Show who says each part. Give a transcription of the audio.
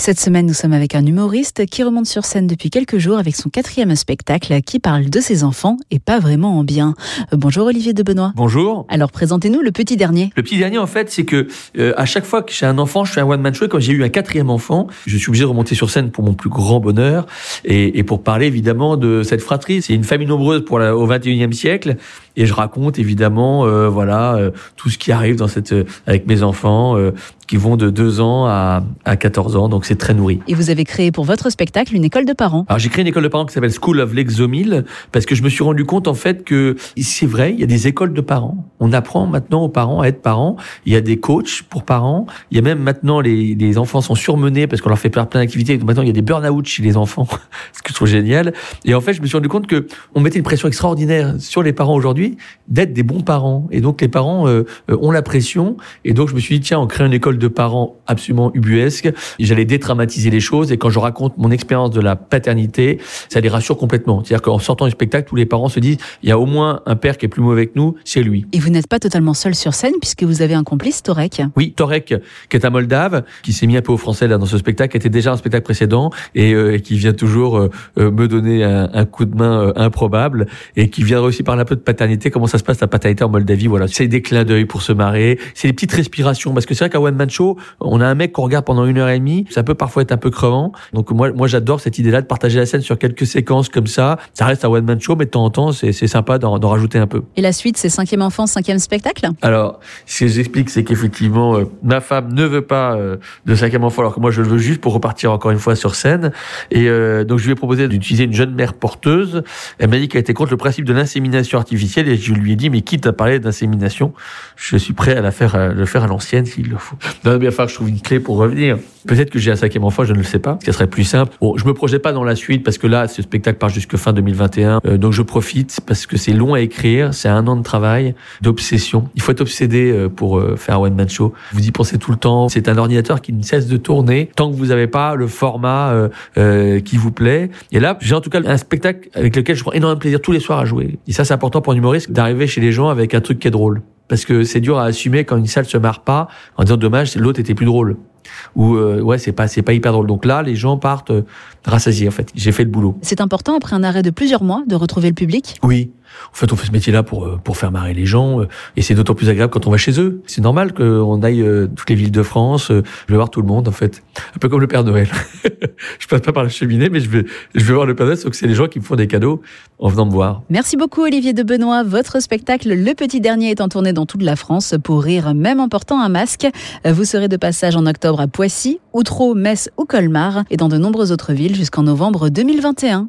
Speaker 1: Cette semaine, nous sommes avec un humoriste qui remonte sur scène depuis quelques jours avec son quatrième spectacle qui parle de ses enfants et pas vraiment en bien. Euh, bonjour Olivier de Benoît.
Speaker 2: Bonjour.
Speaker 1: Alors présentez-nous le petit dernier.
Speaker 2: Le petit dernier, en fait, c'est que euh, à chaque fois que j'ai un enfant, je fais un one-man show. Et quand j'ai eu un quatrième enfant, je suis obligé de remonter sur scène pour mon plus grand bonheur et, et pour parler évidemment de cette fratrie. C'est une famille nombreuse pour la, au 21e siècle et je raconte évidemment euh, voilà euh, tout ce qui arrive dans cette avec mes enfants qui vont de 2 ans à, à 14 ans donc c'est très nourri.
Speaker 1: Et vous avez créé pour votre spectacle une école de parents.
Speaker 2: Alors j'ai créé une école de parents qui s'appelle School of l'Exomile parce que je me suis rendu compte en fait que c'est vrai, il y a des écoles de parents. On apprend maintenant aux parents à être parents. Il y a des coachs pour parents. Il y a même maintenant les, les enfants sont surmenés parce qu'on leur fait faire plein d'activités. Maintenant il y a des burn-out chez les enfants, ce que je trouve génial. Et en fait je me suis rendu compte que on mettait une pression extraordinaire sur les parents aujourd'hui d'être des bons parents. Et donc les parents euh, euh, ont la pression. Et donc je me suis dit tiens, on crée une école de parents absolument ubuesque. J'allais détraumatiser les choses. Et quand je raconte mon expérience de la paternité, ça les rassure complètement. C'est-à-dire qu'en sortant du spectacle, tous les parents se disent il y a au moins un père qui est plus mauvais que nous, c'est lui.
Speaker 1: Et vous n'êtes pas totalement seul sur scène puisque vous avez un complice, Torek.
Speaker 2: Oui, Torek, qui est un Moldave, qui s'est mis un peu au français là dans ce spectacle, qui était déjà un spectacle précédent et, euh, et qui vient toujours euh, euh, me donner un, un, coup de main euh, improbable et qui viendra aussi parler un peu de paternité, comment ça se passe la paternité en Moldavie? Voilà, c'est des clins d'œil pour se marrer, c'est des petites respirations parce que c'est vrai qu'à One Man Show, on a un mec qu'on regarde pendant une heure et demie, ça peut parfois être un peu crevant. Donc moi, moi j'adore cette idée-là de partager la scène sur quelques séquences comme ça. Ça reste un One Man Show, mais de temps en temps, c'est sympa d'en rajouter un peu.
Speaker 1: Et la suite, c'est cinquième enfant, cinquième spectacle?
Speaker 2: Alors, ce que j'explique, c'est qu'effectivement, euh, ma femme ne veut pas euh, de cinquième enfant, alors que moi, je le veux juste pour repartir encore une fois sur scène. Et euh, donc, je lui ai proposé d'utiliser une jeune mère porteuse. Elle m'a dit qu'elle était contre le principe de l'insémination artificielle, et je lui ai dit, mais quitte à parler d'insémination, je suis prêt à la faire, à le faire à l'ancienne s'il le faut. Non, bien falloir que je trouve une clé pour revenir. Peut-être que j'ai un cinquième enfant, je ne le sais pas, ce serait plus simple. Bon, je me projette pas dans la suite parce que là, ce spectacle part jusque fin 2021, euh, donc je profite parce que c'est long à écrire, c'est un an de travail, d'obsession. Il faut être obsédé euh, pour euh, faire un one man show. Vous y pensez tout le temps. C'est un ordinateur qui ne cesse de tourner tant que vous n'avez pas le format euh, euh, qui vous plaît. Et là, j'ai en tout cas un spectacle avec lequel je prends énormément de plaisir tous les soirs à jouer. Et ça, c'est important pour un humoriste d'arriver chez les gens avec un truc qui est drôle. Parce que c'est dur à assumer quand une salle se marre pas en disant dommage, l'autre était plus drôle. Ou euh, ouais c'est pas c'est pas hyper drôle. Donc là les gens partent euh, rassasiés en fait. J'ai fait le boulot.
Speaker 1: C'est important après un arrêt de plusieurs mois de retrouver le public?
Speaker 2: Oui en fait on fait ce métier là pour euh, pour faire marrer les gens euh, et c'est d'autant plus agréable quand on va chez eux c'est normal qu'on aille euh, toutes les villes de France je vais voir tout le monde en fait un peu comme le Père Noël je passe pas par la cheminée mais je vais je vais voir le Père Noël sauf que c'est les gens qui me font des cadeaux en venant me voir
Speaker 1: Merci beaucoup Olivier de Benoît. Votre spectacle Le Petit Dernier est en tournée dans toute la France pour rire même en portant un masque. Vous serez de passage en octobre à Poissy, Outreau, Metz ou Colmar et dans de nombreuses autres villes jusqu'en novembre 2021.